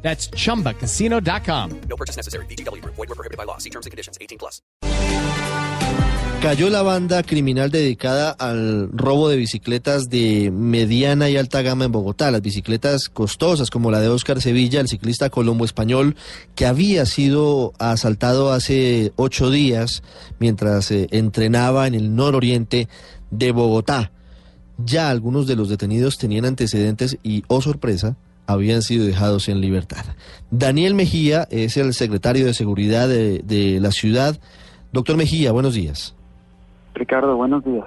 That's chumbacasino.com. No purchase necessary. BGW. Void were prohibited by law. See terms and conditions. 18 plus. Cayó la banda criminal dedicada al robo de bicicletas de mediana y alta gama en Bogotá, las bicicletas costosas como la de Oscar Sevilla, el ciclista colombo español, que había sido asaltado hace ocho días mientras eh, entrenaba en el nororiente de Bogotá. Ya algunos de los detenidos tenían antecedentes y, oh sorpresa, habían sido dejados en libertad. Daniel Mejía es el secretario de Seguridad de, de la ciudad. Doctor Mejía, buenos días. Ricardo, buenos días.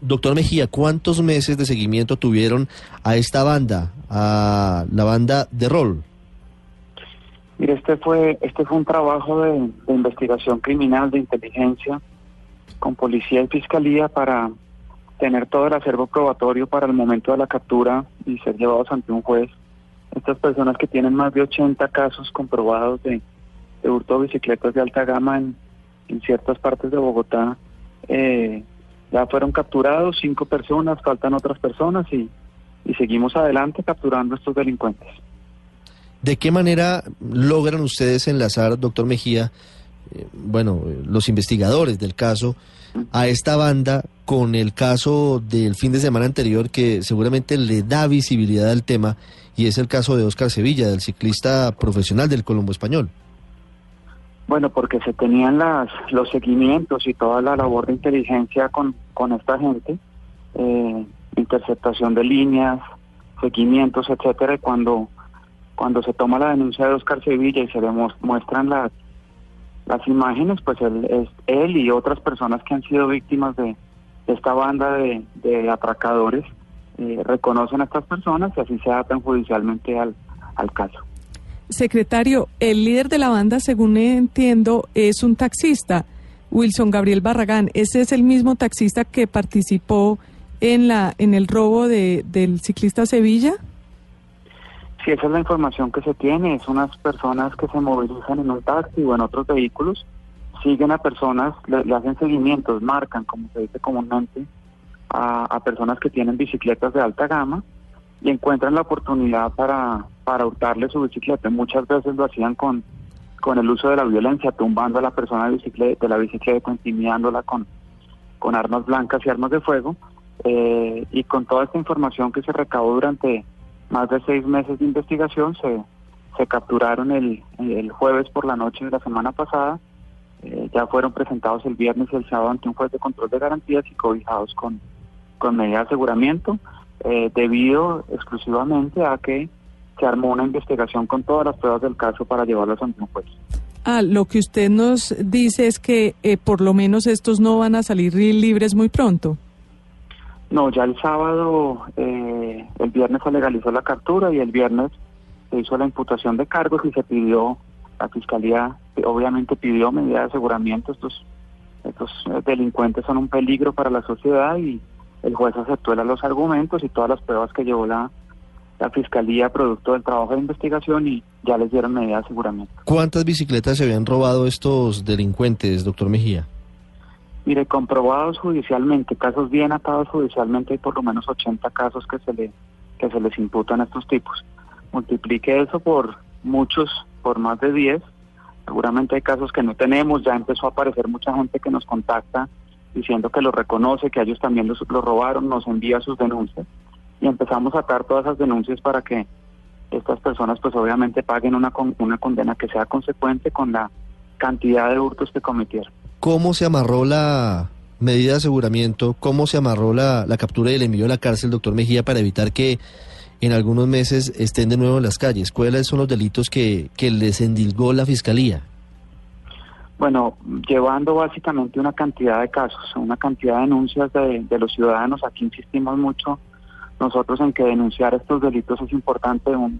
Doctor Mejía, ¿cuántos meses de seguimiento tuvieron a esta banda, a la banda de rol? Mire, este fue, este fue un trabajo de, de investigación criminal, de inteligencia, con policía y fiscalía para tener todo el acervo probatorio para el momento de la captura y ser llevados ante un juez. Estas personas que tienen más de 80 casos comprobados de, de hurto de bicicletas de alta gama en, en ciertas partes de Bogotá, eh, ya fueron capturados cinco personas, faltan otras personas y, y seguimos adelante capturando a estos delincuentes. ¿De qué manera logran ustedes enlazar, doctor Mejía, bueno, eh, los investigadores del caso, a esta banda con el caso del fin de semana anterior que seguramente le da visibilidad al tema y es el caso de Oscar Sevilla, del ciclista profesional del Colombo Español? Bueno, porque se tenían las, los seguimientos y toda la labor de inteligencia con, con esta gente, eh, interceptación de líneas, seguimientos, etcétera, y cuando, cuando se toma la denuncia de Oscar Sevilla y se le muestran las, las imágenes, pues él, es, él y otras personas que han sido víctimas de, esta banda de, de atracadores eh, reconocen a estas personas y así se atan judicialmente al, al caso. Secretario, el líder de la banda, según entiendo, es un taxista, Wilson Gabriel Barragán. ¿Ese es el mismo taxista que participó en la en el robo de, del ciclista Sevilla? Sí, esa es la información que se tiene. Es unas personas que se movilizan en un taxi o en otros vehículos, siguen a personas, le, hacen seguimientos, marcan, como se dice comúnmente, a, a personas que tienen bicicletas de alta gama y encuentran la oportunidad para, para hurtarle su bicicleta. Muchas veces lo hacían con, con el uso de la violencia, tumbando a la persona de, bicicleta, de la bicicleta, intimidándola con, con armas blancas y armas de fuego. Eh, y con toda esta información que se recabó durante más de seis meses de investigación, se, se capturaron el, el jueves por la noche de la semana pasada. Eh, ya fueron presentados el viernes y el sábado ante un juez de control de garantías y cobijados con, con medida de aseguramiento eh, debido exclusivamente a que se armó una investigación con todas las pruebas del caso para llevarlos ante un juez. Ah, lo que usted nos dice es que eh, por lo menos estos no van a salir libres muy pronto. No, ya el sábado, eh, el viernes se legalizó la captura y el viernes se hizo la imputación de cargos y se pidió, la fiscalía obviamente pidió medida de aseguramiento. Estos, estos eh, delincuentes son un peligro para la sociedad y el juez aceptó los argumentos y todas las pruebas que llevó la, la fiscalía producto del trabajo de investigación y ya les dieron medida de aseguramiento. ¿Cuántas bicicletas se habían robado estos delincuentes, doctor Mejía? Mire, comprobados judicialmente, casos bien atados judicialmente, hay por lo menos 80 casos que se le que se les imputan a estos tipos. Multiplique eso por muchos, por más de 10. Seguramente hay casos que no tenemos, ya empezó a aparecer mucha gente que nos contacta diciendo que lo reconoce, que ellos también los, lo robaron, nos envía sus denuncias y empezamos a atar todas esas denuncias para que estas personas pues obviamente paguen una, con, una condena que sea consecuente con la cantidad de hurtos que cometieron. ¿Cómo se amarró la medida de aseguramiento? ¿Cómo se amarró la, captura y el envío a la cárcel, doctor Mejía, para evitar que en algunos meses estén de nuevo en las calles? ¿Cuáles son los delitos que, que les endilgó la fiscalía? Bueno, llevando básicamente una cantidad de casos, una cantidad de denuncias de, de, los ciudadanos. Aquí insistimos mucho nosotros en que denunciar estos delitos es importante. Un,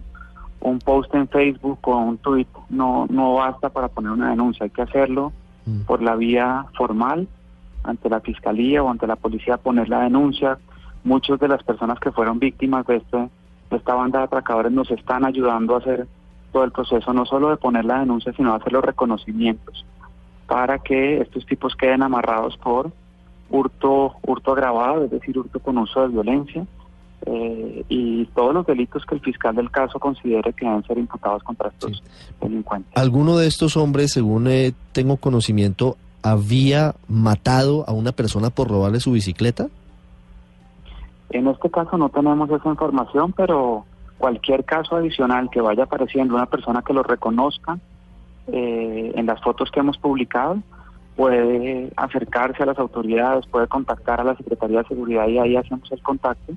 un post en Facebook o un tweet no, no basta para poner una denuncia, hay que hacerlo Mm. por la vía formal ante la fiscalía o ante la policía poner la denuncia. Muchas de las personas que fueron víctimas de, este, de esta banda de atracadores nos están ayudando a hacer todo el proceso, no solo de poner la denuncia, sino de hacer los reconocimientos para que estos tipos queden amarrados por hurto, hurto agravado, es decir, hurto con uso de violencia, eh, y todos los delitos que el fiscal del caso considere que deben ser imputados contra estos delincuentes. ¿Alguno de estos hombres, según eh, tengo conocimiento, había matado a una persona por robarle su bicicleta? En este caso no tenemos esa información, pero cualquier caso adicional que vaya apareciendo, una persona que lo reconozca eh, en las fotos que hemos publicado, puede acercarse a las autoridades, puede contactar a la Secretaría de Seguridad y ahí hacemos el contacto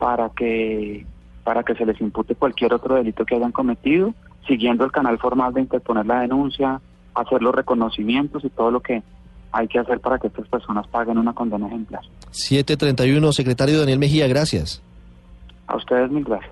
para que para que se les impute cualquier otro delito que hayan cometido, siguiendo el canal formal de interponer la denuncia, hacer los reconocimientos y todo lo que hay que hacer para que estas personas paguen una condena ejemplar. 731, secretario Daniel Mejía, gracias. A ustedes mil gracias.